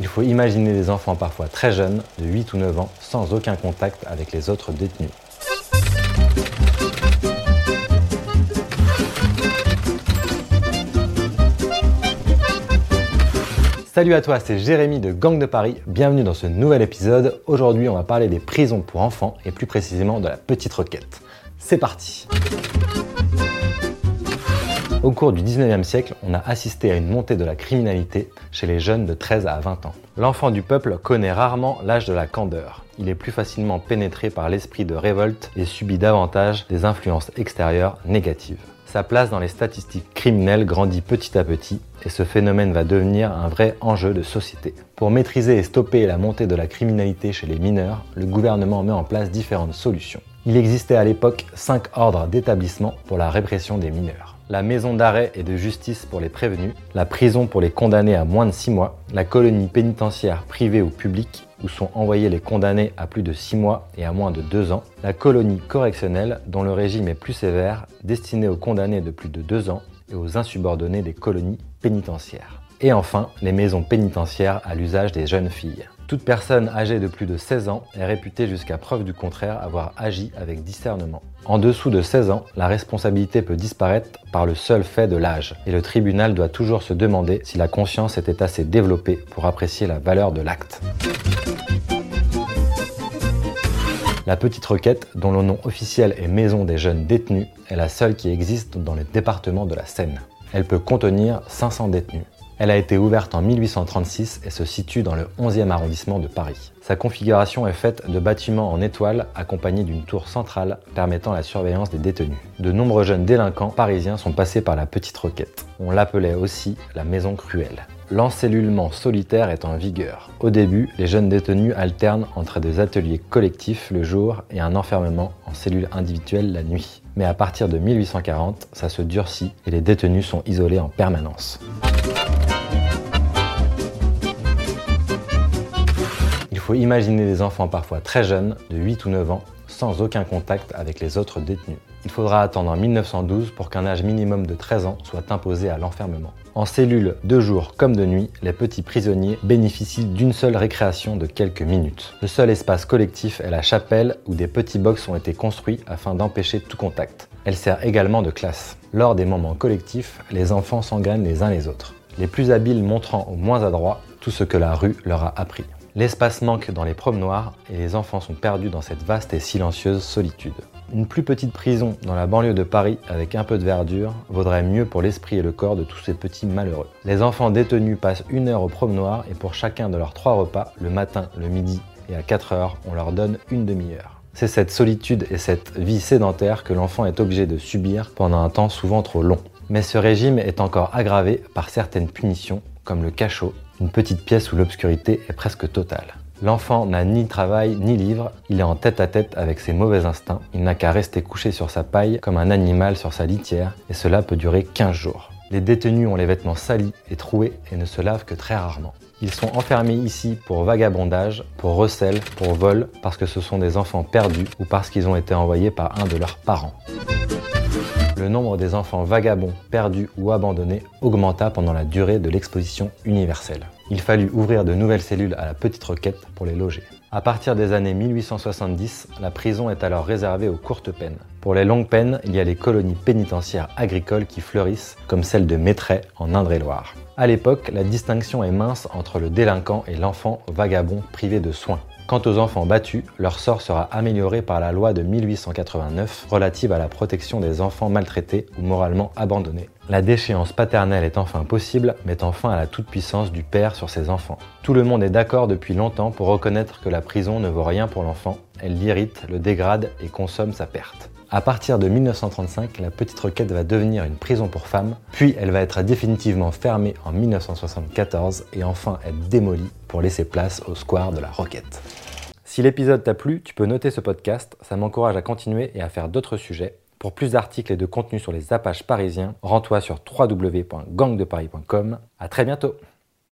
Il faut imaginer des enfants parfois très jeunes, de 8 ou 9 ans, sans aucun contact avec les autres détenus. Salut à toi, c'est Jérémy de Gang de Paris. Bienvenue dans ce nouvel épisode. Aujourd'hui, on va parler des prisons pour enfants et plus précisément de la petite requête. C'est parti Au cours du 19e siècle, on a assisté à une montée de la criminalité chez les jeunes de 13 à 20 ans. L'enfant du peuple connaît rarement l'âge de la candeur. Il est plus facilement pénétré par l'esprit de révolte et subit davantage des influences extérieures négatives. Sa place dans les statistiques criminelles grandit petit à petit et ce phénomène va devenir un vrai enjeu de société. Pour maîtriser et stopper la montée de la criminalité chez les mineurs, le gouvernement met en place différentes solutions. Il existait à l'époque cinq ordres d'établissement pour la répression des mineurs. La maison d'arrêt et de justice pour les prévenus, la prison pour les condamnés à moins de 6 mois, la colonie pénitentiaire privée ou publique où sont envoyés les condamnés à plus de 6 mois et à moins de 2 ans, la colonie correctionnelle dont le régime est plus sévère, destinée aux condamnés de plus de 2 ans et aux insubordonnés des colonies pénitentiaires. Et enfin, les maisons pénitentiaires à l'usage des jeunes filles. Toute personne âgée de plus de 16 ans est réputée jusqu'à preuve du contraire avoir agi avec discernement. En dessous de 16 ans, la responsabilité peut disparaître par le seul fait de l'âge, et le tribunal doit toujours se demander si la conscience était assez développée pour apprécier la valeur de l'acte. La petite requête, dont le nom officiel est Maison des jeunes détenus, est la seule qui existe dans le département de la Seine. Elle peut contenir 500 détenus. Elle a été ouverte en 1836 et se situe dans le 11e arrondissement de Paris. Sa configuration est faite de bâtiments en étoile accompagnés d'une tour centrale permettant la surveillance des détenus. De nombreux jeunes délinquants parisiens sont passés par la petite requête. On l'appelait aussi la maison cruelle. L'encellulement solitaire est en vigueur. Au début, les jeunes détenus alternent entre des ateliers collectifs le jour et un enfermement en cellule individuelle la nuit. Mais à partir de 1840, ça se durcit et les détenus sont isolés en permanence. Faut imaginer des enfants parfois très jeunes, de 8 ou 9 ans, sans aucun contact avec les autres détenus. Il faudra attendre en 1912 pour qu'un âge minimum de 13 ans soit imposé à l'enfermement. En cellule de jour comme de nuit, les petits prisonniers bénéficient d'une seule récréation de quelques minutes. Le seul espace collectif est la chapelle où des petits box ont été construits afin d'empêcher tout contact. Elle sert également de classe. Lors des moments collectifs, les enfants s'engrainent les uns les autres, les plus habiles montrant aux moins adroits tout ce que la rue leur a appris. L'espace manque dans les promenoirs et les enfants sont perdus dans cette vaste et silencieuse solitude. Une plus petite prison dans la banlieue de Paris avec un peu de verdure vaudrait mieux pour l'esprit et le corps de tous ces petits malheureux. Les enfants détenus passent une heure au promenoir et pour chacun de leurs trois repas, le matin, le midi et à 4 heures, on leur donne une demi-heure. C'est cette solitude et cette vie sédentaire que l'enfant est obligé de subir pendant un temps souvent trop long. Mais ce régime est encore aggravé par certaines punitions comme le cachot une petite pièce où l'obscurité est presque totale. L'enfant n'a ni travail ni livre, il est en tête à tête avec ses mauvais instincts, il n'a qu'à rester couché sur sa paille comme un animal sur sa litière, et cela peut durer 15 jours. Les détenus ont les vêtements salis et troués et ne se lavent que très rarement. Ils sont enfermés ici pour vagabondage, pour recel, pour vol, parce que ce sont des enfants perdus ou parce qu'ils ont été envoyés par un de leurs parents le nombre des enfants vagabonds, perdus ou abandonnés augmenta pendant la durée de l'exposition universelle. Il fallut ouvrir de nouvelles cellules à la petite requête pour les loger. À partir des années 1870, la prison est alors réservée aux courtes peines. Pour les longues peines, il y a les colonies pénitentiaires agricoles qui fleurissent, comme celle de Maitray en Indre-et-Loire. À l'époque, la distinction est mince entre le délinquant et l'enfant vagabond privé de soins. Quant aux enfants battus, leur sort sera amélioré par la loi de 1889 relative à la protection des enfants maltraités ou moralement abandonnés. La déchéance paternelle est enfin possible, mettant fin à la toute-puissance du père sur ses enfants. Tout le monde est d'accord depuis longtemps pour reconnaître que la prison ne vaut rien pour l'enfant, elle l'irrite, le dégrade et consomme sa perte. À partir de 1935, la petite requête va devenir une prison pour femmes, puis elle va être définitivement fermée en 1974 et enfin être démolie pour laisser place au square de la Roquette. Si l'épisode t'a plu, tu peux noter ce podcast, ça m'encourage à continuer et à faire d'autres sujets. Pour plus d'articles et de contenus sur les apaches parisiens, rends-toi sur www.gangdeparis.com. À très bientôt